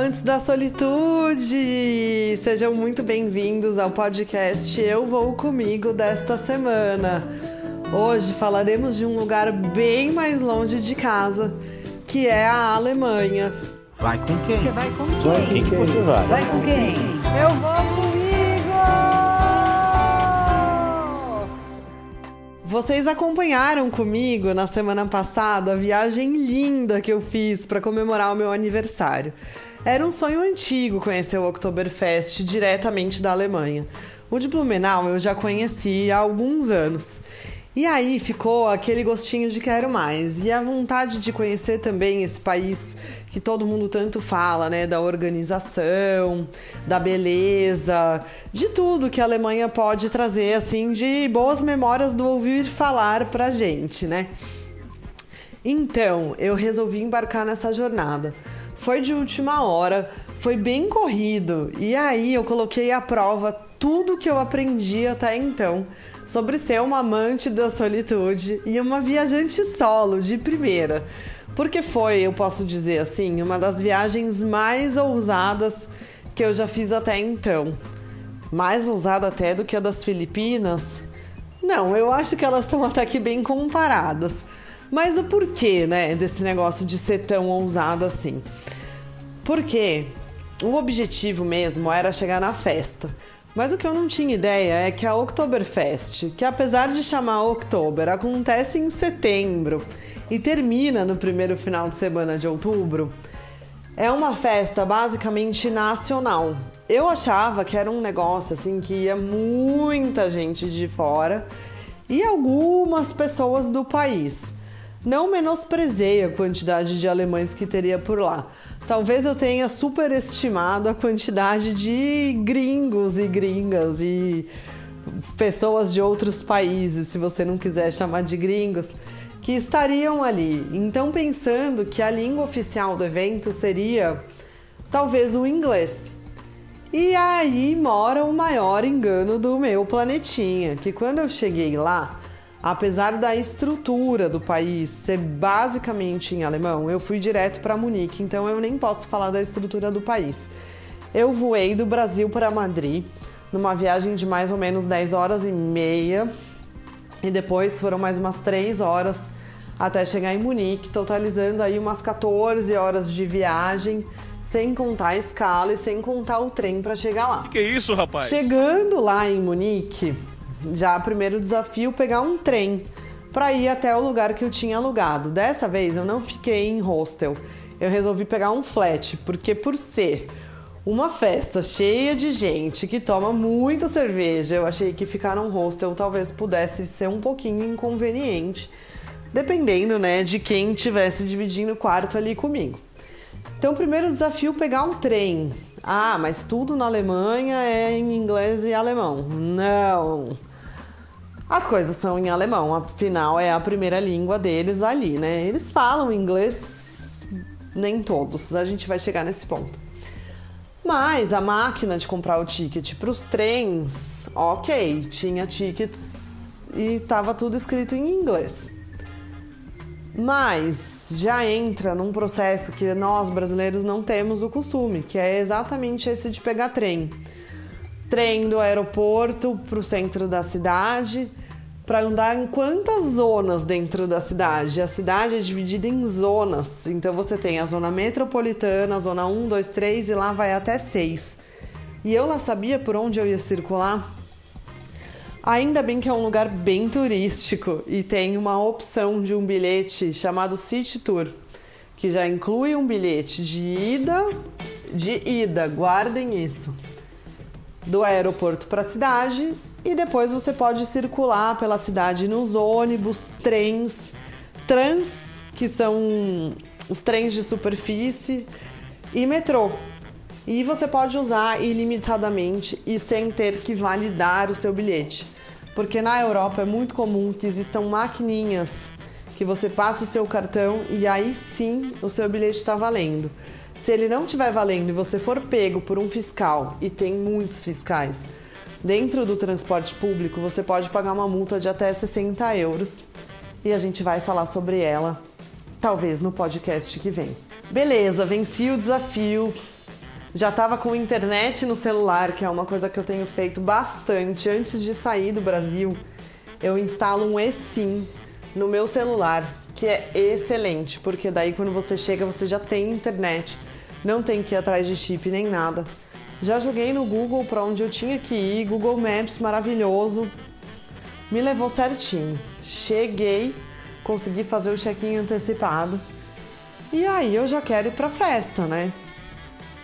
amantes da solitude! Sejam muito bem-vindos ao podcast Eu Vou Comigo desta semana. Hoje falaremos de um lugar bem mais longe de casa, que é a Alemanha. Vai com quem? Você vai com Vai quem? com quem você vai? Vai com quem? Eu vou comigo! Vocês acompanharam comigo na semana passada a viagem linda que eu fiz para comemorar o meu aniversário. Era um sonho antigo conhecer o Oktoberfest diretamente da Alemanha. O de Blumenau eu já conheci há alguns anos. E aí ficou aquele gostinho de quero mais e a vontade de conhecer também esse país que todo mundo tanto fala, né, da organização, da beleza, de tudo que a Alemanha pode trazer assim de boas memórias do ouvir falar pra gente, né? Então, eu resolvi embarcar nessa jornada. Foi de última hora, foi bem corrido, e aí eu coloquei à prova tudo que eu aprendi até então sobre ser uma amante da solitude e uma viajante solo de primeira. Porque foi, eu posso dizer assim, uma das viagens mais ousadas que eu já fiz até então. Mais ousada até do que a das Filipinas? Não, eu acho que elas estão até que bem comparadas. Mas o porquê, né, desse negócio de ser tão ousado assim? Porque o objetivo mesmo era chegar na festa. Mas o que eu não tinha ideia é que a Oktoberfest, que apesar de chamar Oktober, acontece em setembro e termina no primeiro final de semana de outubro, é uma festa basicamente nacional. Eu achava que era um negócio assim que ia muita gente de fora e algumas pessoas do país. Não menosprezei a quantidade de alemães que teria por lá. Talvez eu tenha superestimado a quantidade de gringos e gringas e pessoas de outros países, se você não quiser chamar de gringos, que estariam ali. Então, pensando que a língua oficial do evento seria talvez o inglês. E aí mora o maior engano do meu planetinha, que quando eu cheguei lá, apesar da estrutura do país ser basicamente em alemão, eu fui direto para Munique, então eu nem posso falar da estrutura do país. Eu voei do Brasil para Madrid, numa viagem de mais ou menos 10 horas e meia, e depois foram mais umas 3 horas até chegar em Munique, totalizando aí umas 14 horas de viagem, sem contar a escala e sem contar o trem para chegar lá. Que isso, rapaz? Chegando lá em Munique, já primeiro desafio pegar um trem para ir até o lugar que eu tinha alugado. Dessa vez eu não fiquei em hostel. Eu resolvi pegar um flat, porque por ser uma festa cheia de gente que toma muita cerveja, eu achei que ficar num hostel talvez pudesse ser um pouquinho inconveniente, dependendo, né, de quem tivesse dividindo o quarto ali comigo. Então, o primeiro desafio pegar um trem. Ah, mas tudo na Alemanha é em inglês e alemão. Não. As coisas são em alemão, afinal é a primeira língua deles ali, né? Eles falam inglês, nem todos, a gente vai chegar nesse ponto. Mas a máquina de comprar o ticket para os trens, ok, tinha tickets e estava tudo escrito em inglês. Mas já entra num processo que nós brasileiros não temos o costume, que é exatamente esse de pegar trem. Trem do aeroporto para o centro da cidade, para andar em quantas zonas dentro da cidade? A cidade é dividida em zonas, então você tem a zona metropolitana, a zona 1, 2, 3 e lá vai até 6. E eu lá sabia por onde eu ia circular? Ainda bem que é um lugar bem turístico e tem uma opção de um bilhete chamado City Tour, que já inclui um bilhete de ida, de ida, guardem isso, do aeroporto para a cidade e depois você pode circular pela cidade nos ônibus, trens, trans, que são os trens de superfície e metrô. E você pode usar ilimitadamente e sem ter que validar o seu bilhete. Porque na Europa é muito comum que existam maquininhas que você passa o seu cartão e aí sim o seu bilhete está valendo. Se ele não estiver valendo e você for pego por um fiscal, e tem muitos fiscais, dentro do transporte público você pode pagar uma multa de até 60 euros. E a gente vai falar sobre ela, talvez no podcast que vem. Beleza, venci o desafio, Já tava com internet no celular, que é uma coisa que eu tenho feito bastante. Antes de sair do Brasil, eu instalo um eSIM no meu celular, que é excelente, porque daí quando você chega você já tem internet, não tem que ir atrás de chip nem nada. Já joguei no Google para onde eu tinha que ir, Google Maps maravilhoso, me levou certinho. Cheguei, consegui fazer o check-in antecipado. E aí eu já quero ir pra festa, né?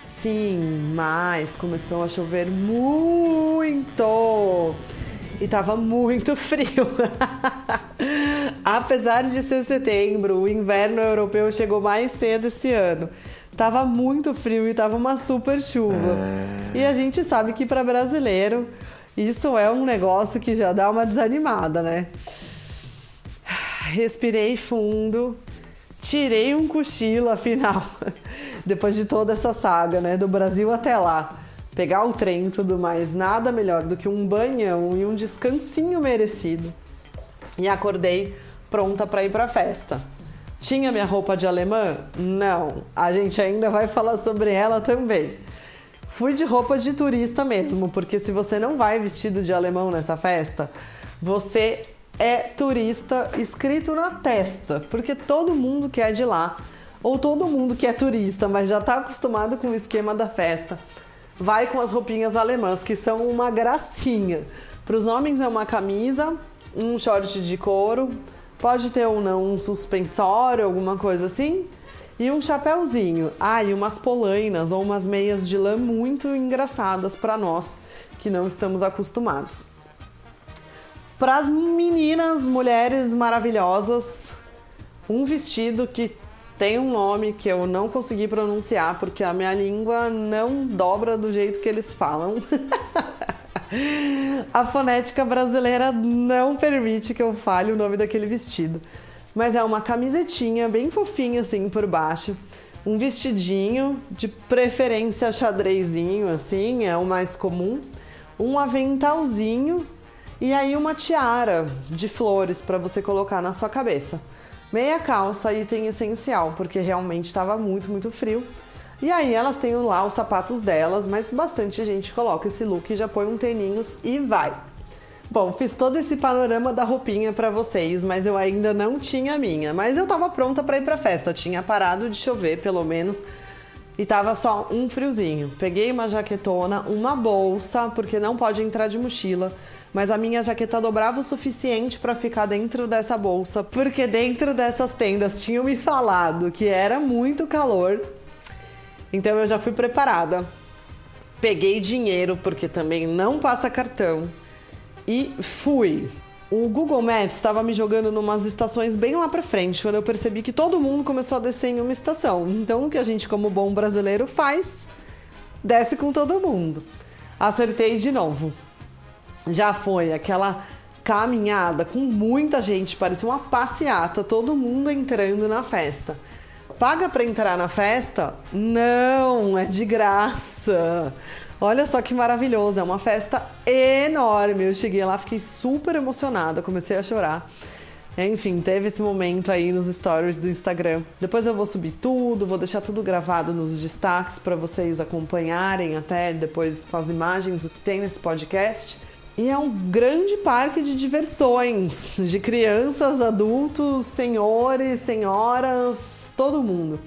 Sim, mas começou a chover muito e tava muito frio. Apesar de ser setembro, o inverno europeu chegou mais cedo esse ano. Tava muito frio e tava uma super chuva. E a gente sabe que para brasileiro isso é um negócio que já dá uma desanimada, né? Respirei fundo, tirei um cochilo, afinal, depois de toda essa saga, né? Do Brasil até lá. Pegar o trem e tudo mais, nada melhor do que um banhão e um descansinho merecido. E acordei pronta para ir para a festa. Tinha minha roupa de alemã? Não. A gente ainda vai falar sobre ela também. Fui de roupa de turista mesmo, porque se você não vai vestido de alemão nessa festa, você é turista escrito na testa, porque todo mundo quer de lá, ou todo mundo que é turista, mas já está acostumado com o esquema da festa, vai com as roupinhas alemãs, que são uma gracinha. Para os homens é uma camisa, um short de couro, pode ter ou não um suspensório, alguma coisa assim, e um chapéuzinho. Ah, e umas polainas ou umas meias de lã muito engraçadas para nós que não estamos acostumados. Para as meninas, mulheres maravilhosas, um vestido que tem um nome que eu não consegui pronunciar porque a minha língua não dobra do jeito que eles falam. a fonética brasileira não permite que eu fale o nome daquele vestido. Mas é uma camisetinha bem fofinha assim por baixo, um vestidinho, de preferência xadrezinho assim, é o mais comum, um aventalzinho e aí uma tiara de flores para você colocar na sua cabeça. Meia calça, item essencial, porque realmente estava muito, muito frio. E aí elas têm lá os sapatos delas, mas bastante gente coloca esse look, já põe um tênis e vai. Bom, fiz todo esse panorama da roupinha para vocês, mas eu ainda não tinha a minha. Mas eu tava pronta para ir pra festa, tinha parado de chover pelo menos e tava só um friozinho. Peguei uma jaquetona, uma bolsa, porque não pode entrar de mochila mas a minha jaqueta dobrava o suficiente para ficar dentro dessa bolsa, porque dentro dessas tendas tinham me falado que era muito calor. Então eu já fui preparada. Peguei dinheiro, porque também não passa cartão, e fui. O Google Maps estava me jogando numas estações bem lá para frente, quando eu percebi que todo mundo começou a descer em uma estação. Então, o que a gente, como bom brasileiro, faz? Desce com todo mundo. Acertei de novo já foi aquela caminhada com muita gente, parecia uma passeata, todo mundo entrando na festa. Paga para entrar na festa? Não, é de graça. Olha só que maravilhoso, é uma festa enorme. Eu cheguei lá, fiquei super emocionada, comecei a chorar. Enfim, teve esse momento aí nos stories do Instagram. Depois eu vou subir tudo, vou deixar tudo gravado nos destaques para vocês acompanharem até depois com as imagens o que tem nesse podcast. E é um grande parque de diversões, de crianças, adultos, senhores, senhoras, todo mundo.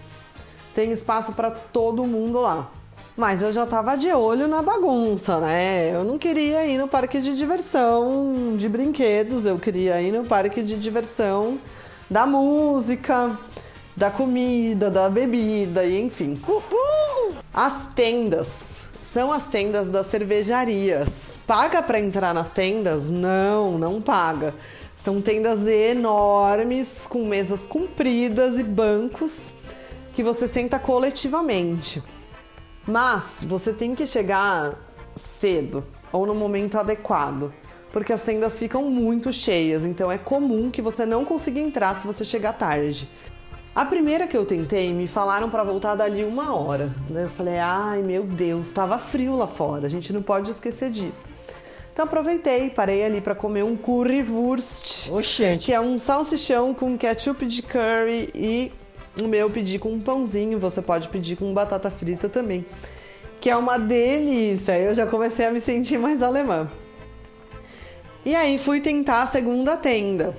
Tem espaço para todo mundo lá. Mas eu já tava de olho na bagunça, né? Eu não queria ir no parque de diversão de brinquedos, eu queria ir no parque de diversão da música, da comida, da bebida e enfim. Uhul! As tendas são as tendas das cervejarias. Paga para entrar nas tendas? Não, não paga. São tendas enormes, com mesas compridas e bancos que você senta coletivamente. Mas você tem que chegar cedo ou no momento adequado, porque as tendas ficam muito cheias, então é comum que você não consiga entrar se você chegar tarde. A primeira que eu tentei, me falaram para voltar dali uma hora. Eu falei, ai meu Deus, estava frio lá fora, a gente não pode esquecer disso. Então aproveitei, parei ali para comer um currywurst, Oxente. que é um salsichão com ketchup de curry e o meu pedi com um pãozinho, você pode pedir com batata frita também. que é uma delícia. Eu já comecei a me sentir mais alemã. E aí fui tentar a segunda tenda.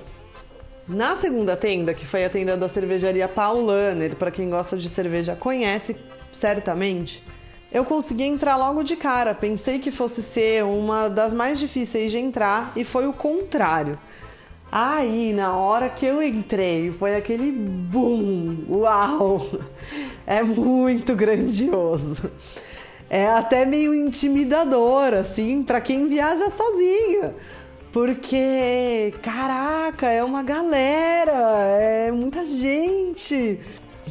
Na segunda tenda, que foi a tenda da cervejaria Paulaner, para quem gosta de cerveja conhece certamente, eu consegui entrar logo de cara. Pensei que fosse ser uma das mais difíceis de entrar e foi o contrário. Aí, na hora que eu entrei, foi aquele boom! Uau! É muito grandioso. É até meio intimidador, assim, para quem viaja sozinha. Porque, caraca, é uma galera, é muita gente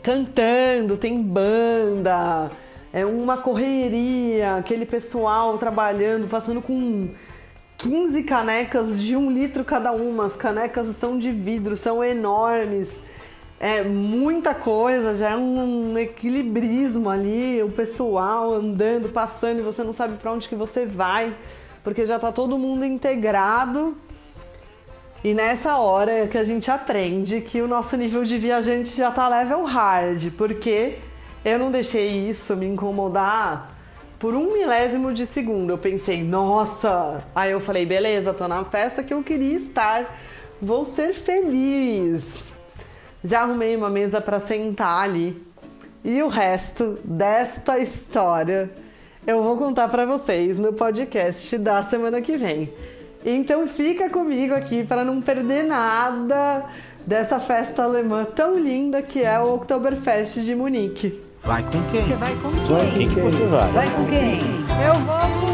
cantando, tem banda, é uma correria, aquele pessoal trabalhando, passando com 15 canecas de um litro cada uma. As canecas são de vidro, são enormes. É muita coisa, já é um equilibrismo ali, o pessoal andando, passando e você não sabe para onde que você vai porque já está todo mundo integrado. E nessa hora é que a gente aprende que o nosso nível de viajante já está level hard, porque eu não deixei isso me incomodar por um milésimo de segundo. Eu pensei, nossa! Aí eu falei, beleza, tô na festa que eu queria estar, vou ser feliz. Já arrumei uma mesa para sentar ali. E o resto desta história eu vou contar para vocês no podcast da semana que vem. Então fica comigo aqui para não perder nada dessa festa alemã tão linda que é o Oktoberfest de Munique. Vai com quem? Você vai com Vai quem? com quem você vai? Vai com quem? Eu vou